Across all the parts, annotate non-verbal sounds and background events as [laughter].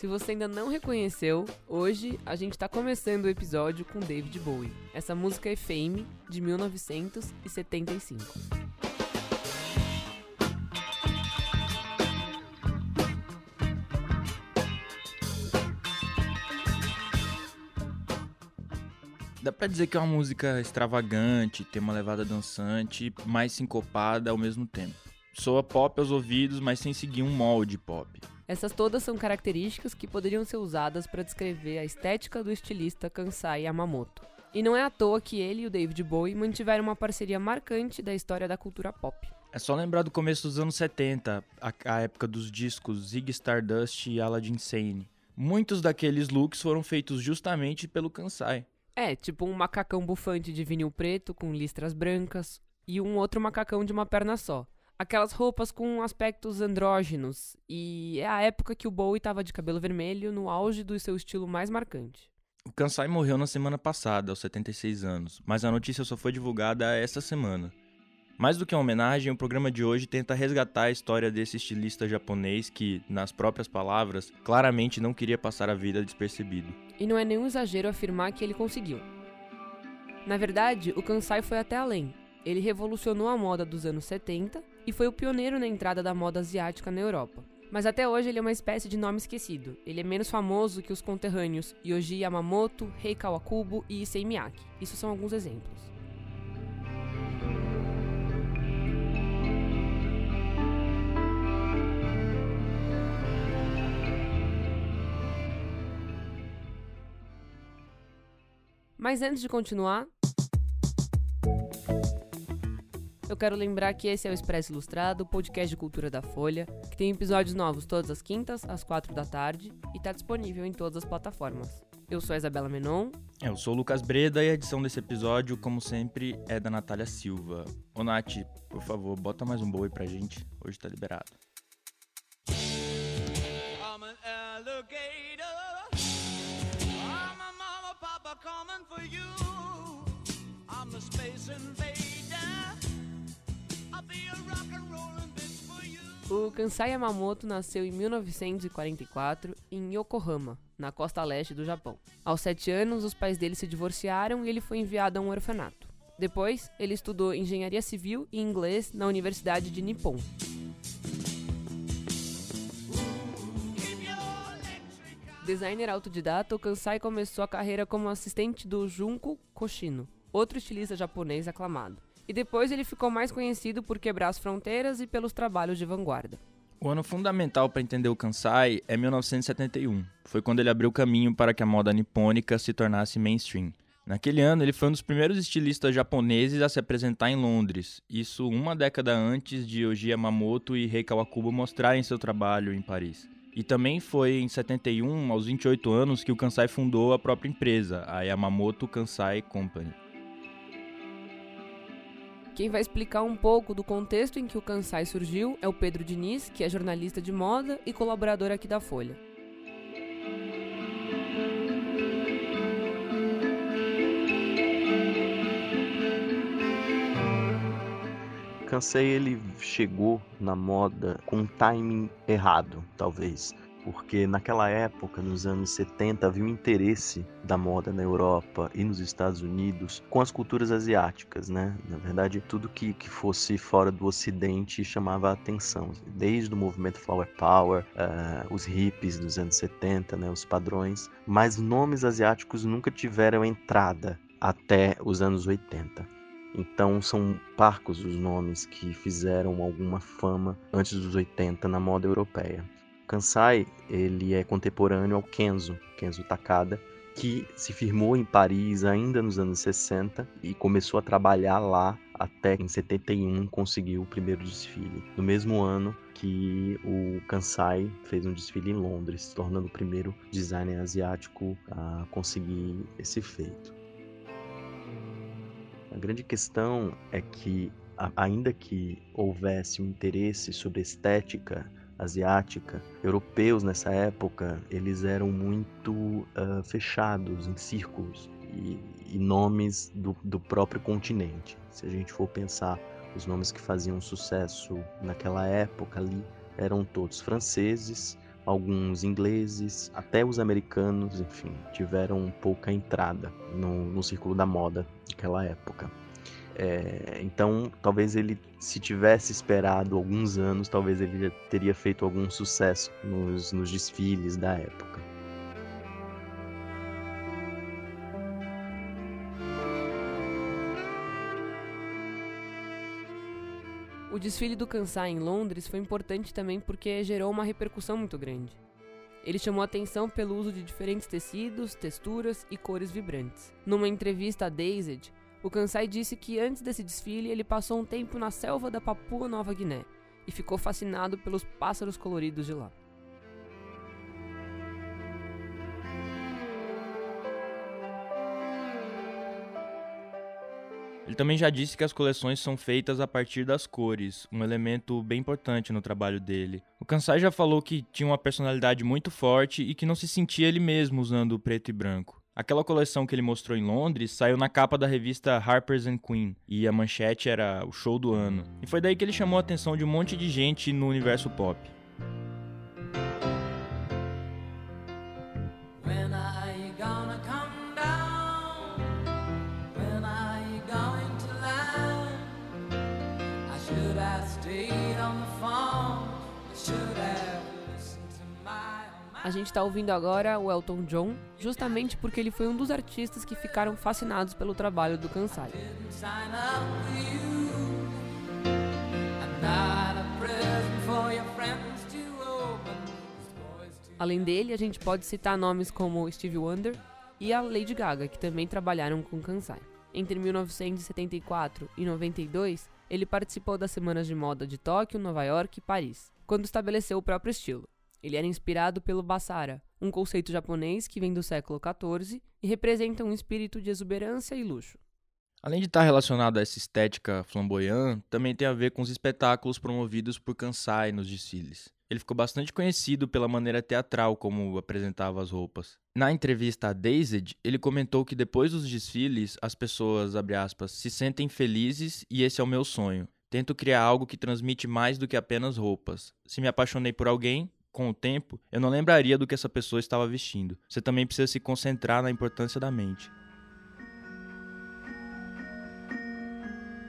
Se você ainda não reconheceu, hoje a gente está começando o episódio com David Bowie. Essa música é Fame, de 1975. Dá pra dizer que é uma música extravagante, tem uma levada dançante, mais sincopada ao mesmo tempo. Soa pop aos ouvidos, mas sem seguir um molde pop. Essas todas são características que poderiam ser usadas para descrever a estética do estilista Kansai Yamamoto. E não é à toa que ele e o David Bowie mantiveram uma parceria marcante da história da cultura pop. É só lembrar do começo dos anos 70, a, a época dos discos Zig Stardust e Aladdin Sane. Muitos daqueles looks foram feitos justamente pelo Kansai. É, tipo um macacão bufante de vinil preto com listras brancas e um outro macacão de uma perna só. Aquelas roupas com aspectos andrógenos, e é a época que o Bowie estava de cabelo vermelho no auge do seu estilo mais marcante. O Kansai morreu na semana passada, aos 76 anos, mas a notícia só foi divulgada esta semana. Mais do que uma homenagem, o programa de hoje tenta resgatar a história desse estilista japonês que, nas próprias palavras, claramente não queria passar a vida despercebido. E não é nenhum exagero afirmar que ele conseguiu. Na verdade, o Kansai foi até além. Ele revolucionou a moda dos anos 70 e foi o pioneiro na entrada da moda asiática na Europa. Mas até hoje ele é uma espécie de nome esquecido. Ele é menos famoso que os conterrâneos Yoji Yamamoto, Rei Kawakubo e Issei Miyake. Isso são alguns exemplos. Mas antes de continuar, eu quero lembrar que esse é o Expresso Ilustrado, podcast de cultura da Folha, que tem episódios novos todas as quintas, às quatro da tarde, e está disponível em todas as plataformas. Eu sou a Isabela Menon. Eu sou o Lucas Breda e a edição desse episódio, como sempre, é da Natália Silva. Ô Nath, por favor, bota mais um boi pra gente. Hoje tá liberado. I'm O Kansai Yamamoto nasceu em 1944 em Yokohama, na costa leste do Japão. Aos sete anos, os pais dele se divorciaram e ele foi enviado a um orfanato. Depois, ele estudou engenharia civil e inglês na Universidade de Nippon. Designer autodidata, o Kansai começou a carreira como assistente do Junko Koshino, outro estilista japonês aclamado e depois ele ficou mais conhecido por quebrar as fronteiras e pelos trabalhos de vanguarda. O ano fundamental para entender o Kansai é 1971. Foi quando ele abriu caminho para que a moda nipônica se tornasse mainstream. Naquele ano, ele foi um dos primeiros estilistas japoneses a se apresentar em Londres, isso uma década antes de Yoji Yamamoto e Rei Kawakubo mostrarem seu trabalho em Paris. E também foi em 71, aos 28 anos, que o Kansai fundou a própria empresa, a Yamamoto Kansai Company. Quem vai explicar um pouco do contexto em que o Kansai surgiu é o Pedro Diniz, que é jornalista de moda e colaborador aqui da Folha. Kansai ele chegou na moda com um timing errado, talvez porque naquela época, nos anos 70, havia um interesse da moda na Europa e nos Estados Unidos com as culturas asiáticas, né? Na verdade, tudo que, que fosse fora do Ocidente chamava a atenção, desde o movimento Flower Power, uh, os hippies dos anos 70, né? Os padrões, mas nomes asiáticos nunca tiveram entrada até os anos 80. Então são parcos os nomes que fizeram alguma fama antes dos 80 na moda europeia. Kansai ele é contemporâneo ao Kenzo, Kenzo Takada, que se firmou em Paris ainda nos anos 60 e começou a trabalhar lá até em 71 conseguiu o primeiro desfile. No mesmo ano que o Kansai fez um desfile em Londres, se tornando o primeiro designer asiático a conseguir esse feito. A grande questão é que, ainda que houvesse um interesse sobre estética asiática, europeus nessa época, eles eram muito uh, fechados em círculos e, e nomes do, do próprio continente. Se a gente for pensar os nomes que faziam sucesso naquela época ali, eram todos franceses, alguns ingleses, até os americanos, enfim, tiveram pouca entrada no, no círculo da moda naquela época. É, então, talvez ele, se tivesse esperado alguns anos, talvez ele já teria feito algum sucesso nos, nos desfiles da época. O desfile do Kansai em Londres foi importante também porque gerou uma repercussão muito grande. Ele chamou atenção pelo uso de diferentes tecidos, texturas e cores vibrantes. Numa entrevista a Dazed, o Kansai disse que antes desse desfile ele passou um tempo na selva da Papua Nova Guiné e ficou fascinado pelos pássaros coloridos de lá. Ele também já disse que as coleções são feitas a partir das cores, um elemento bem importante no trabalho dele. O Kansai já falou que tinha uma personalidade muito forte e que não se sentia ele mesmo usando preto e branco. Aquela coleção que ele mostrou em Londres saiu na capa da revista Harper's and Queen e a manchete era o show do ano. E foi daí que ele chamou a atenção de um monte de gente no universo pop. A gente está ouvindo agora o Elton John, justamente porque ele foi um dos artistas que ficaram fascinados pelo trabalho do Kansai. Além dele, a gente pode citar nomes como Stevie Wonder e a Lady Gaga, que também trabalharam com Kansai. Entre 1974 e 92, ele participou das semanas de moda de Tóquio, Nova York e Paris, quando estabeleceu o próprio estilo. Ele era inspirado pelo Basara, um conceito japonês que vem do século XIV e representa um espírito de exuberância e luxo. Além de estar relacionado a essa estética flamboyante, também tem a ver com os espetáculos promovidos por Kansai nos desfiles. Ele ficou bastante conhecido pela maneira teatral como apresentava as roupas. Na entrevista a Dazed, ele comentou que depois dos desfiles, as pessoas, aspas, se sentem felizes e esse é o meu sonho. Tento criar algo que transmite mais do que apenas roupas. Se me apaixonei por alguém, com o tempo, eu não lembraria do que essa pessoa estava vestindo. Você também precisa se concentrar na importância da mente.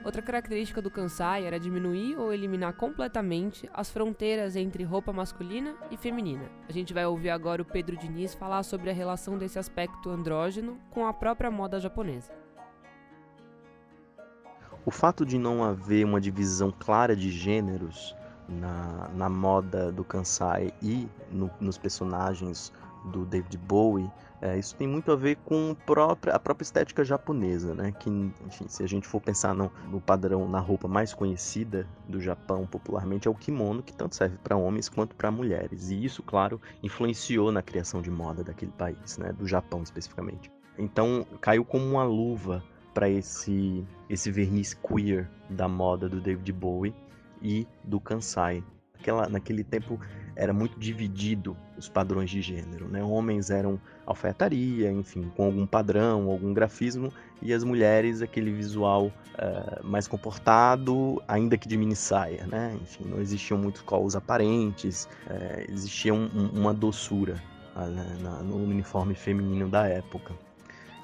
Outra característica do Kansai era diminuir ou eliminar completamente as fronteiras entre roupa masculina e feminina. A gente vai ouvir agora o Pedro Diniz falar sobre a relação desse aspecto andrógeno com a própria moda japonesa. O fato de não haver uma divisão clara de gêneros na, na moda do Kansai e no, nos personagens do David Bowie, é, isso tem muito a ver com própria, a própria estética japonesa, né? Que, enfim, se a gente for pensar no, no, padrão, na roupa mais conhecida do Japão popularmente, é o kimono, que tanto serve para homens quanto para mulheres. E isso, claro, influenciou na criação de moda daquele país, né? Do Japão especificamente. Então, caiu como uma luva para esse, esse verniz queer da moda do David Bowie e do Kansai. Naquele tempo era muito dividido os padrões de gênero. Né? Homens eram alfaiataria, enfim, com algum padrão, algum grafismo, e as mulheres aquele visual uh, mais comportado, ainda que de mini saia. Né? Enfim, não existiam muitos colos aparentes, uh, existia um, um, uma doçura uh, na, no uniforme feminino da época.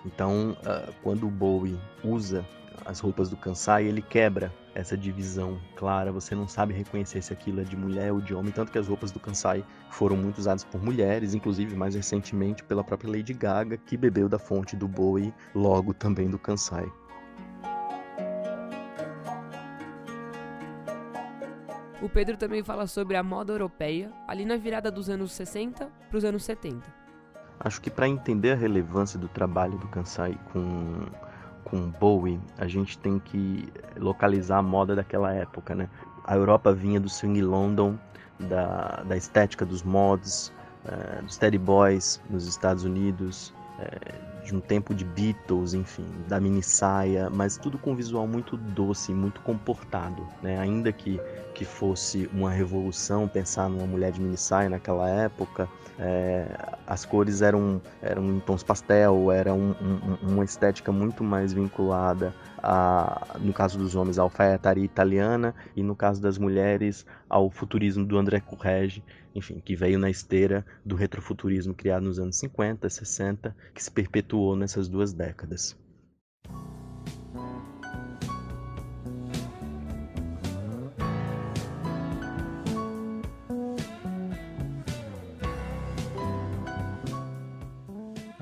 Então, quando o Bowie usa as roupas do Kansai, ele quebra essa divisão clara, você não sabe reconhecer se aquilo é de mulher ou de homem, tanto que as roupas do Kansai foram muito usadas por mulheres, inclusive mais recentemente pela própria Lady Gaga, que bebeu da fonte do Bowie, logo também do Kansai. O Pedro também fala sobre a moda europeia, ali na virada dos anos 60 para os anos 70. Acho que para entender a relevância do trabalho do Kansai com com Bowie, a gente tem que localizar a moda daquela época, né? A Europa vinha do swing London, da, da estética dos mods, uh, dos Teddy Boys nos Estados Unidos, uh, de um tempo de Beatles, enfim, da mini saia, mas tudo com um visual muito doce, muito comportado, né? Ainda que, que fosse uma revolução pensar numa mulher de mini saia naquela época, é, as cores eram, eram em tons pastel, era um, um, uma estética muito mais vinculada, a, no caso dos homens, à alfaiataria italiana e no caso das mulheres, ao futurismo do André Correge, enfim, que veio na esteira do retrofuturismo criado nos anos 50, 60, que se perpetuou nessas duas décadas.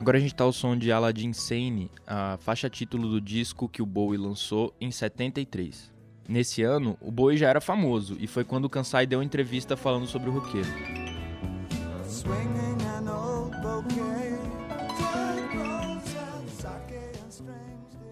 Agora a gente tá ao som de Aladdin Sane, a faixa título do disco que o Bowie lançou em 73. Nesse ano, o Bowie já era famoso e foi quando o Kansai deu uma entrevista falando sobre o roqueiro.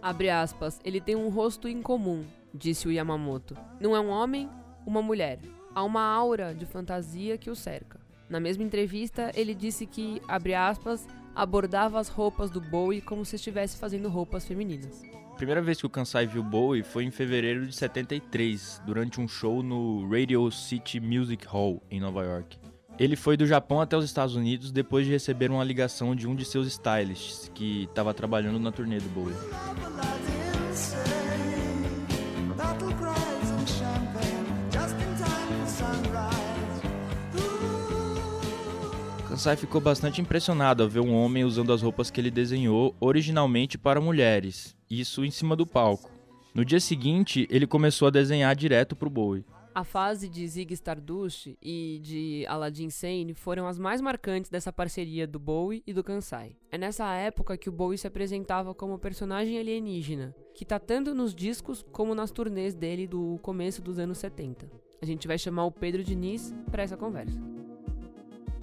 Abre aspas, ele tem um rosto incomum, disse o Yamamoto. Não é um homem, uma mulher. Há uma aura de fantasia que o cerca. Na mesma entrevista, ele disse que, abre aspas, abordava as roupas do Bowie como se estivesse fazendo roupas femininas. A primeira vez que o Kansai viu Bowie foi em fevereiro de 73, durante um show no Radio City Music Hall, em Nova York. Ele foi do Japão até os Estados Unidos depois de receber uma ligação de um de seus stylists, que estava trabalhando na turnê do Bowie. Kansai ficou bastante impressionado ao ver um homem usando as roupas que ele desenhou originalmente para mulheres, isso em cima do palco. No dia seguinte, ele começou a desenhar direto para o Bowie. A fase de Zig Stardust e de Aladdin Sane foram as mais marcantes dessa parceria do Bowie e do Kansai. É nessa época que o Bowie se apresentava como personagem alienígena, que tá tanto nos discos como nas turnês dele do começo dos anos 70. A gente vai chamar o Pedro Diniz para essa conversa.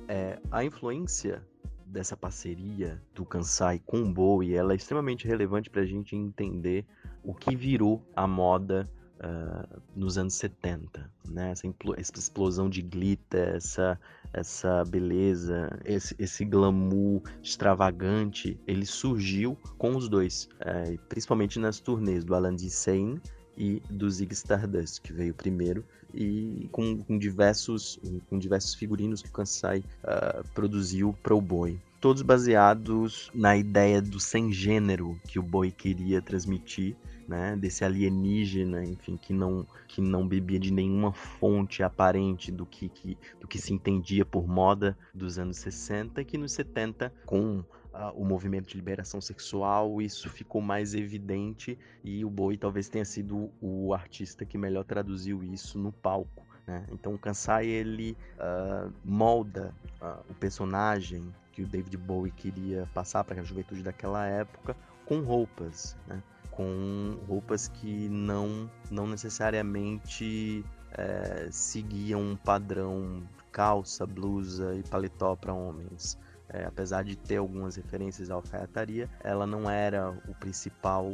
É, a influência dessa parceria do Kansai com o Bowie ela é extremamente relevante para a gente entender o que virou a moda uh, nos anos 70. Né? Essa, essa, explosão de glitter, essa, essa beleza, esse, esse glamour extravagante, ele surgiu com os dois, uh, principalmente nas turnês do Alan D. Sane e do Zig Stardust, que veio primeiro, e com, com diversos, com diversos figurinos que o Kansai uh, produziu para o Boi. Todos baseados na ideia do sem gênero que o Boi queria transmitir, né, desse alienígena, enfim, que não, que não bebia de nenhuma fonte aparente do que, que, do que se entendia por moda dos anos 60, e que nos 70, com uh, o movimento de liberação sexual, isso ficou mais evidente e o Boi talvez tenha sido o artista que melhor traduziu isso no palco. Né? Então o Kansai ele uh, molda uh, o personagem que o David Bowie queria passar para a juventude daquela época com roupas, né? Com roupas que não, não necessariamente é, seguiam um padrão calça, blusa e paletó para homens é, apesar de ter algumas referências à alfaiataria, ela não era o principal,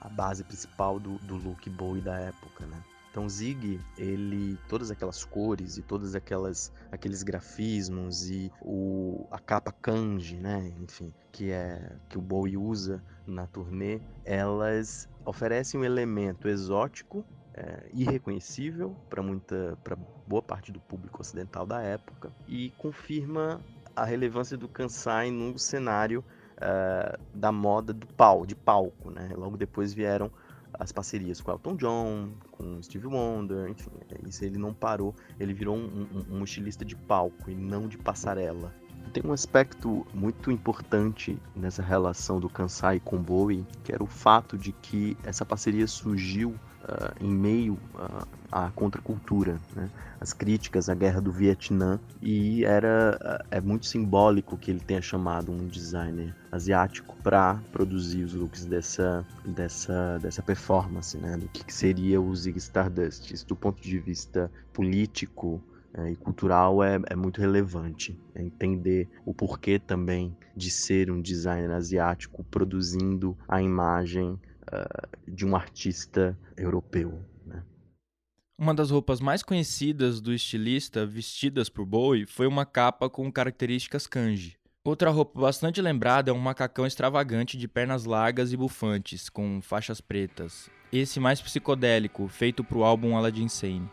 a base principal do, do look Bowie da época, né? Então Zig, ele todas aquelas cores e todas aquelas aqueles grafismos e o a capa kanji, né, enfim, que é que o Bowie usa na turnê, elas oferecem um elemento exótico é, irreconhecível para muita para boa parte do público ocidental da época e confirma a relevância do Kansai no cenário uh, da moda do pau, de palco, né? Logo depois vieram as parcerias com Elton John, com Steve Wonder, enfim, isso ele não parou, ele virou um, um, um estilista de palco e não de passarela. Tem um aspecto muito importante nessa relação do Kansai com Bowie, que era o fato de que essa parceria surgiu uh, em meio uh, à contracultura, né? as críticas à guerra do Vietnã, e era uh, é muito simbólico que ele tenha chamado um designer asiático para produzir os looks dessa, dessa, dessa performance, né? do que seria o Zig Stardust. Isso do ponto de vista político, é, e cultural é, é, muito relevante. É entender o porquê também de ser um designer asiático produzindo a imagem uh, de um artista europeu. Né? Uma das roupas mais conhecidas do estilista vestidas por Bowie foi uma capa com características kanji. Outra roupa bastante lembrada é um macacão extravagante de pernas largas e bufantes, com faixas pretas. Esse mais psicodélico, feito para o álbum Aladdin Sane.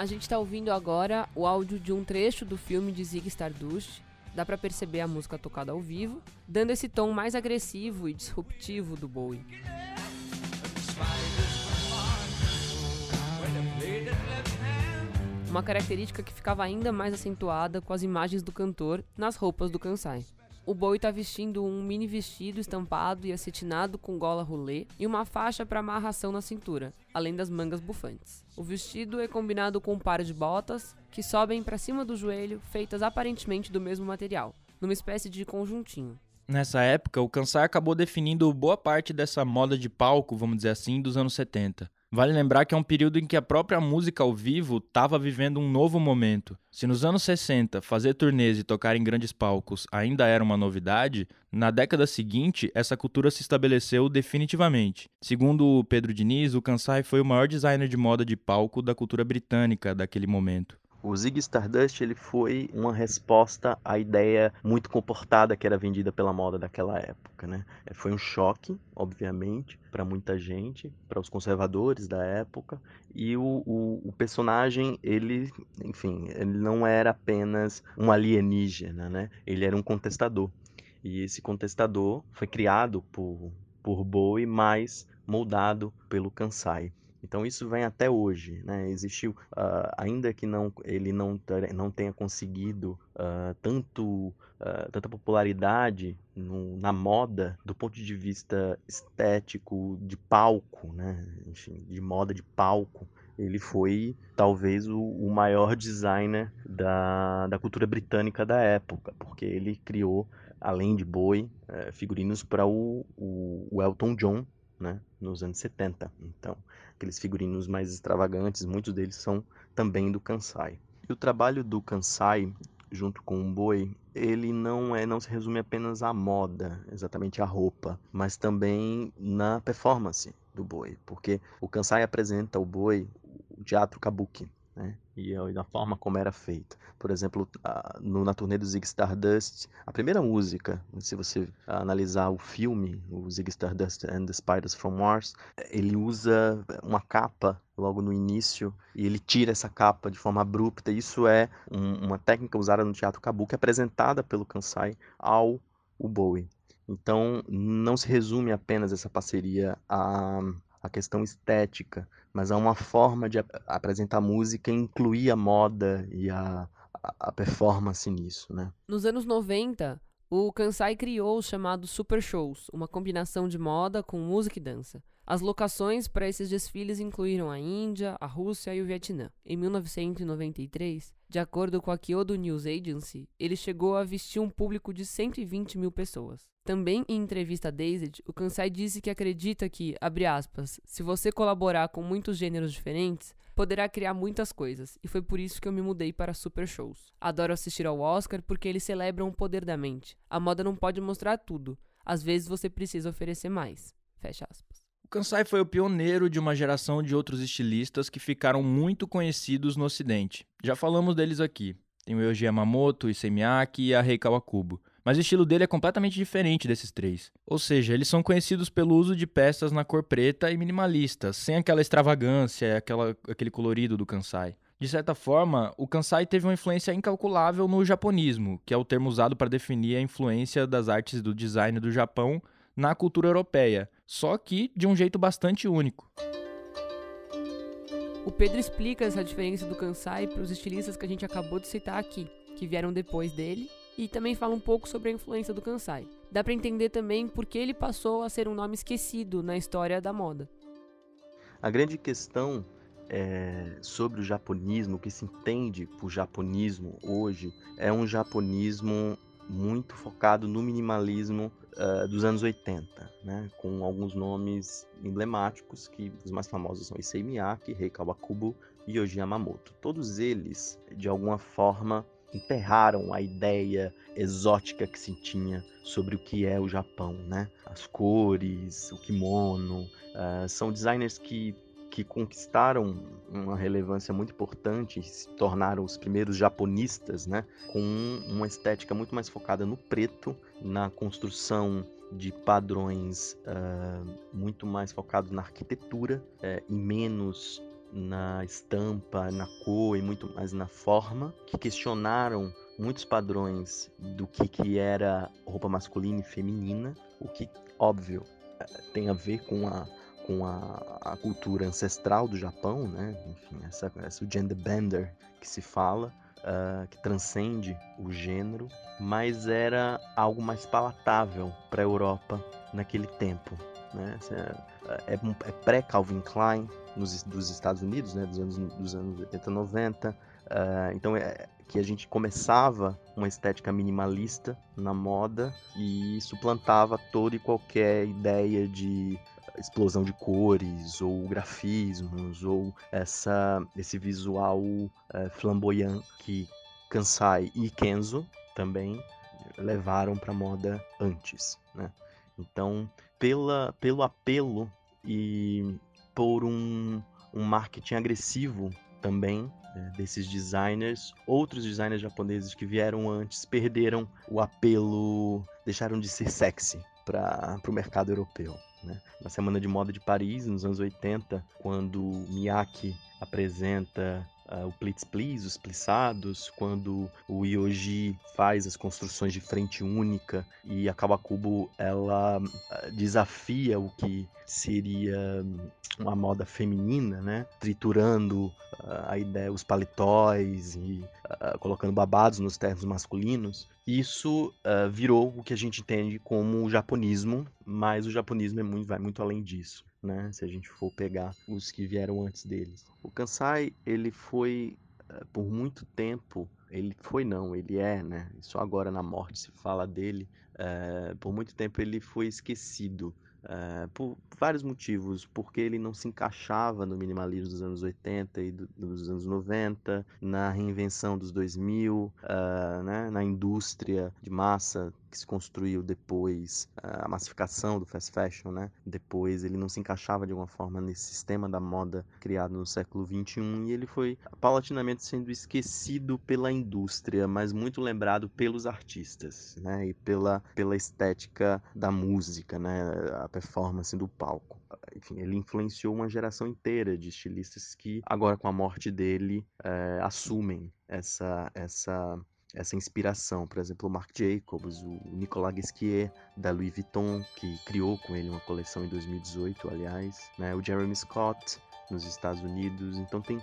A gente está ouvindo agora o áudio de um trecho do filme de Zig Stardust. Dá para perceber a música tocada ao vivo, dando esse tom mais agressivo e disruptivo do Bowie. Uma característica que ficava ainda mais acentuada com as imagens do cantor nas roupas do Kansai. O Bowie está vestindo um mini vestido estampado e acetinado com gola rolê e uma faixa para amarração na cintura, além das mangas bufantes. O vestido é combinado com um par de botas que sobem para cima do joelho, feitas aparentemente do mesmo material, numa espécie de conjuntinho. Nessa época, o Kansai acabou definindo boa parte dessa moda de palco, vamos dizer assim, dos anos 70. Vale lembrar que é um período em que a própria música ao vivo estava vivendo um novo momento. Se nos anos 60 fazer turnês e tocar em grandes palcos ainda era uma novidade, na década seguinte essa cultura se estabeleceu definitivamente. Segundo o Pedro Diniz, o Kansai foi o maior designer de moda de palco da cultura britânica daquele momento. O Zig Stardust ele foi uma resposta à ideia muito comportada que era vendida pela moda daquela época, né? É, foi um choque, obviamente, para muita gente, para os conservadores da época, e o, o, o, personagem ele, enfim, ele não era apenas um alienígena, né? Ele era um contestador. E esse contestador foi criado por por Bowie, mas moldado pelo Kansai. Então isso vem até hoje, né? Existiu, uh, ainda que não ele não, não tenha conseguido uh, tanto uh, tanta popularidade no, na moda do ponto de vista estético de palco, né? Enfim, de moda de palco, ele foi talvez o, o maior designer da, da cultura britânica da época, porque ele criou além de Bowie, eh, figurinos para o, o, o Elton John, né, nos anos 70. Então, aqueles figurinos mais extravagantes, muitos deles são também do Kansai. E o trabalho do Kansai, junto com o Boi, ele não é não se resume apenas à moda, exatamente à roupa, mas também na performance do Boi, porque o Kansai apresenta o Boi o teatro kabuki, né? E, da forma como era feito. Por exemplo, no, na turnê do Zig Stardust, a primeira música, se você analisar o filme, o Zig Stardust and the Spiders from Mars, ele usa uma capa logo no início e ele tira essa capa de forma abrupta. Isso é um, uma técnica usada no teatro kabuki apresentada pelo Kansai ao Bowie. Então, não se resume apenas essa parceria a a questão estética, mas há uma forma de apresentar música incluir a moda e a, a performance nisso, né? Nos anos 90, o Kansai criou os chamados Super Shows, uma combinação de moda com música e dança. As locações para esses desfiles incluíram a Índia, a Rússia e o Vietnã. Em 1993, de acordo com a Kyodo News Agency, ele chegou a vestir um público de 120 mil pessoas. Também em entrevista a Dazed, o Kansai disse que acredita que, abre aspas, se você colaborar com muitos gêneros diferentes, poderá criar muitas coisas, e foi por isso que eu me mudei para super shows. Adoro assistir ao Oscar porque eles celebram o poder da mente. A moda não pode mostrar tudo, às vezes você precisa oferecer mais. Fecha aspas. Kansai foi o pioneiro de uma geração de outros estilistas que ficaram muito conhecidos no ocidente. Já falamos deles aqui. Tem o Yoji Yamamoto, o Issei Miyake e a Rei Kawakubo. Mas o estilo dele é completamente diferente desses três. Ou seja, eles são conhecidos pelo uso de peças na cor preta e minimalista, sem aquela extravagância, aquela, aquele colorido do Kansai. De certa forma, o Kansai teve uma influência incalculável no japonismo, que é o termo usado para definir a influência das artes do design do Japão na cultura europeia, só que de um jeito bastante único. O Pedro explica essa diferença do Kansai para os estilistas que a gente acabou de citar aqui, que vieram depois dele, e também fala um pouco sobre a influência do Kansai. Dá para entender também por que ele passou a ser um nome esquecido na história da moda. A grande questão é, sobre o japonismo, o que se entende por japonismo hoje, é um japonismo muito focado no minimalismo uh, dos anos 80, né? com alguns nomes emblemáticos, que os mais famosos são Issei Miyake, Rei Kawakubo e Yoji Yamamoto. Todos eles, de alguma forma, enterraram a ideia exótica que se tinha sobre o que é o Japão, né? As cores, o kimono, uh, são designers que que conquistaram uma relevância muito importante, se tornaram os primeiros japonistas, né, com uma estética muito mais focada no preto, na construção de padrões uh, muito mais focados na arquitetura uh, e menos na estampa, na cor e muito mais na forma, que questionaram muitos padrões do que, que era roupa masculina e feminina, o que, óbvio, eh, tem a ver com a, com a, a cultura ancestral do Japão, né? Enfim, essa, essa gender bender que se fala, uh, que transcende o gênero, mas era algo mais palatável para a Europa naquele tempo. Né? É, é, é pré-Calvin Klein nos, dos Estados Unidos, né? dos, anos, dos anos 80, 90. Uh, então é que a gente começava uma estética minimalista na moda e suplantava toda e qualquer ideia de explosão de cores ou grafismos ou essa esse visual é, flamboyant que Kansai e Kenzo também levaram para moda antes, né? Então, pela, pelo apelo e por um, um marketing agressivo também é, desses designers, outros designers japoneses que vieram antes perderam o apelo, deixaram de ser sexy para o mercado europeu. Né? Na Semana de Moda de Paris, nos anos 80, quando Miyake apresenta uh, o Plitz Please, os plissados, quando o Yoji faz as construções de frente única e a Kawakubo ela uh, desafia o que seria uma moda feminina, né? Triturando uh, a ideia, os paletóis e colocando babados nos termos masculinos. Isso virou o que a gente entende como o japonismo, mas o japonismo é muito, vai muito além disso né? Se a gente for pegar os que vieram antes deles. O Kansai, ele foi eh, por muito tempo, ele foi não, ele é, né? Só agora na morte se fala dele. É, por muito tempo ele foi esquecido. É, por vários motivos, porque ele não se encaixava no minimalismo dos anos 80 e do, dos anos 90, na reinvenção dos 2000, uh, né, na indústria de massa que se construiu depois, a massificação do fast fashion, né? Depois ele não se encaixava de alguma forma nesse sistema da moda criado no século 21 e ele foi paulatinamente sendo esquecido pela indústria, mas muito lembrado pelos artistas, né? E pela, pela estética da música, né? A performance do palco. Enfim, ele influenciou uma geração inteira de estilistas que agora com a morte dele é, assumem essa essa essa inspiração. Por exemplo, o Marc Jacobs, o Nicolas Guesquier, da Louis Vuitton, que criou com ele uma coleção em 2018, aliás, né? o Jeremy Scott, nos Estados Unidos. Então tem uh,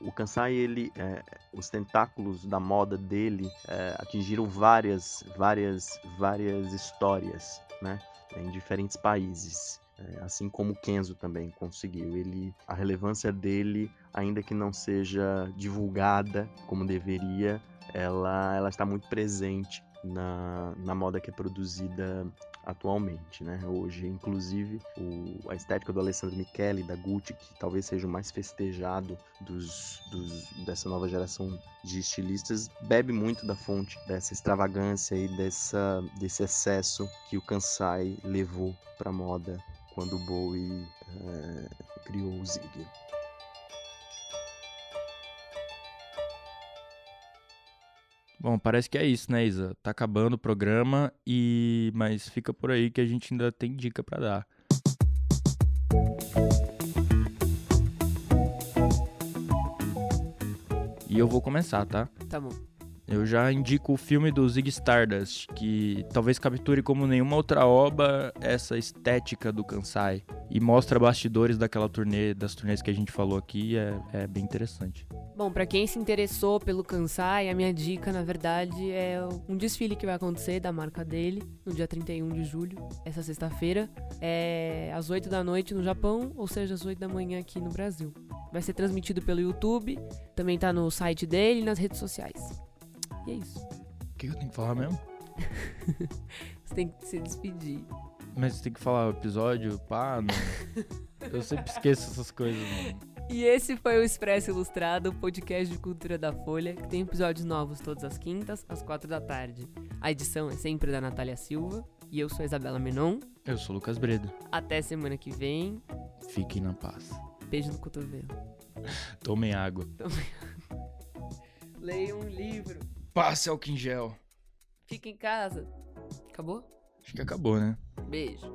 o Kansai, ele, uh, os tentáculos da moda dele uh, atingiram várias, várias, várias histórias, né? Em diferentes países. assim como Kenzo também conseguiu. Ele, a relevância dele, ainda que não seja divulgada como deveria, ela, ela está muito presente na, na moda que é produzida atualmente, né? Hoje, inclusive, o, a estética do Alessandro Michele, da Gucci, que talvez seja o mais festejado dos, dos, dessa nova geração de estilistas, bebe muito da fonte dessa extravagância e dessa, desse excesso que o Kansai levou para moda quando o Bowie é, criou o Zig. Bom, parece que é isso, né, Isa? Tá acabando o programa e mas fica por aí que a gente ainda tem dica para dar. E eu vou começar, tá? Tá bom. Eu já indico o filme do Zig Stardust, que talvez capture como nenhuma outra obra essa estética do Kansai e mostra bastidores daquela turnê, das turnês que a gente falou aqui, é, é bem interessante. Bom, para quem se interessou pelo Kansai, a minha dica, na verdade, é um desfile que vai acontecer da marca dele no dia 31 de julho, essa sexta-feira, é às 8 da noite no Japão, ou seja, às 8 da manhã aqui no Brasil. Vai ser transmitido pelo YouTube, também tá no site dele e nas redes sociais. E é isso. O que eu tenho que falar mesmo? [laughs] você tem que se despedir. Mas você tem que falar o episódio, pá, não. eu sempre esqueço essas coisas, mano. E esse foi o Expresso Ilustrado, podcast de cultura da Folha, que tem episódios novos todas as quintas, às quatro da tarde. A edição é sempre da Natália Silva. E eu sou a Isabela Menon. Eu sou o Lucas Bredo. Até semana que vem. Fiquem na paz. Beijo no cotovelo. Tomem água. Tomem água. [laughs] Leia um livro. Passe álcool em gel. Fique em casa. Acabou? Acho que acabou, né? Beijo.